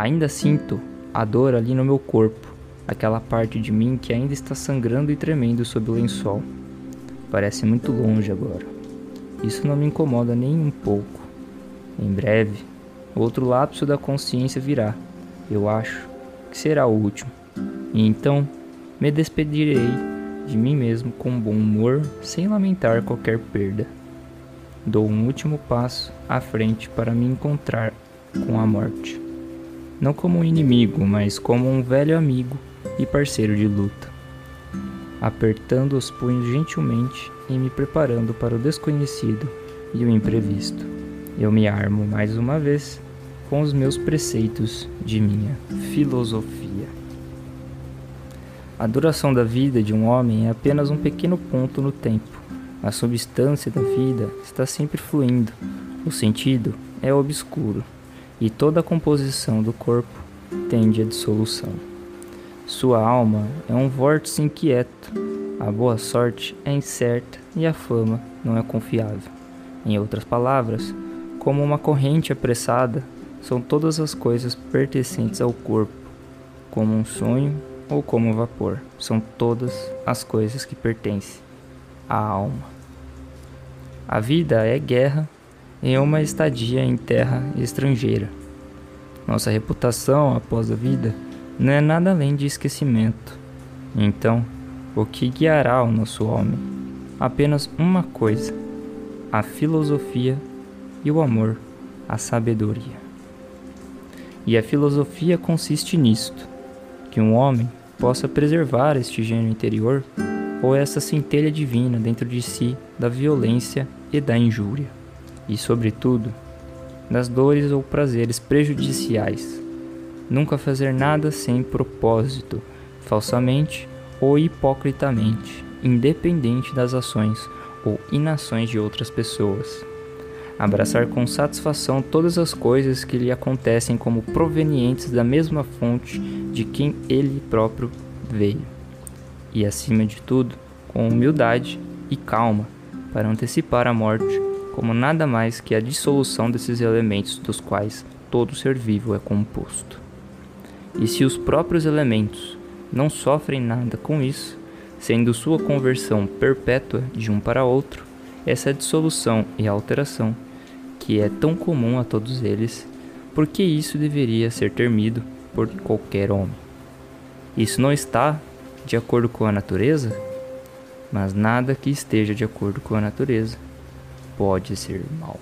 Ainda sinto a dor ali no meu corpo, aquela parte de mim que ainda está sangrando e tremendo sob o lençol. Parece muito longe agora. Isso não me incomoda nem um pouco. Em breve, outro lapso da consciência virá. Eu acho que será o último. E então me despedirei de mim mesmo com bom humor, sem lamentar qualquer perda. Dou um último passo à frente para me encontrar com a morte. Não como um inimigo, mas como um velho amigo e parceiro de luta. Apertando os punhos gentilmente e me preparando para o desconhecido e o imprevisto. Eu me armo mais uma vez com os meus preceitos de minha filosofia. A duração da vida de um homem é apenas um pequeno ponto no tempo. A substância da vida está sempre fluindo. O sentido é obscuro e toda a composição do corpo tende à dissolução. Sua alma é um vórtice inquieto, a boa sorte é incerta e a fama não é confiável. Em outras palavras, como uma corrente apressada, são todas as coisas pertencentes ao corpo, como um sonho ou como vapor, são todas as coisas que pertencem à alma. A vida é guerra em uma estadia em terra estrangeira. Nossa reputação após a vida não é nada além de esquecimento. Então, o que guiará o nosso homem? Apenas uma coisa: a filosofia e o amor, a sabedoria. E a filosofia consiste nisto: que um homem possa preservar este gênio interior ou essa centelha divina dentro de si da violência e da injúria, e, sobretudo, das dores ou prazeres prejudiciais. Nunca fazer nada sem propósito, falsamente ou hipocritamente, independente das ações ou inações de outras pessoas. Abraçar com satisfação todas as coisas que lhe acontecem como provenientes da mesma fonte de quem ele próprio veio. E acima de tudo, com humildade e calma, para antecipar a morte como nada mais que a dissolução desses elementos dos quais todo ser vivo é composto. E se os próprios elementos não sofrem nada com isso, sendo sua conversão perpétua de um para outro, essa dissolução e alteração que é tão comum a todos eles, porque isso deveria ser termido por qualquer homem. Isso não está de acordo com a natureza, mas nada que esteja de acordo com a natureza pode ser mal.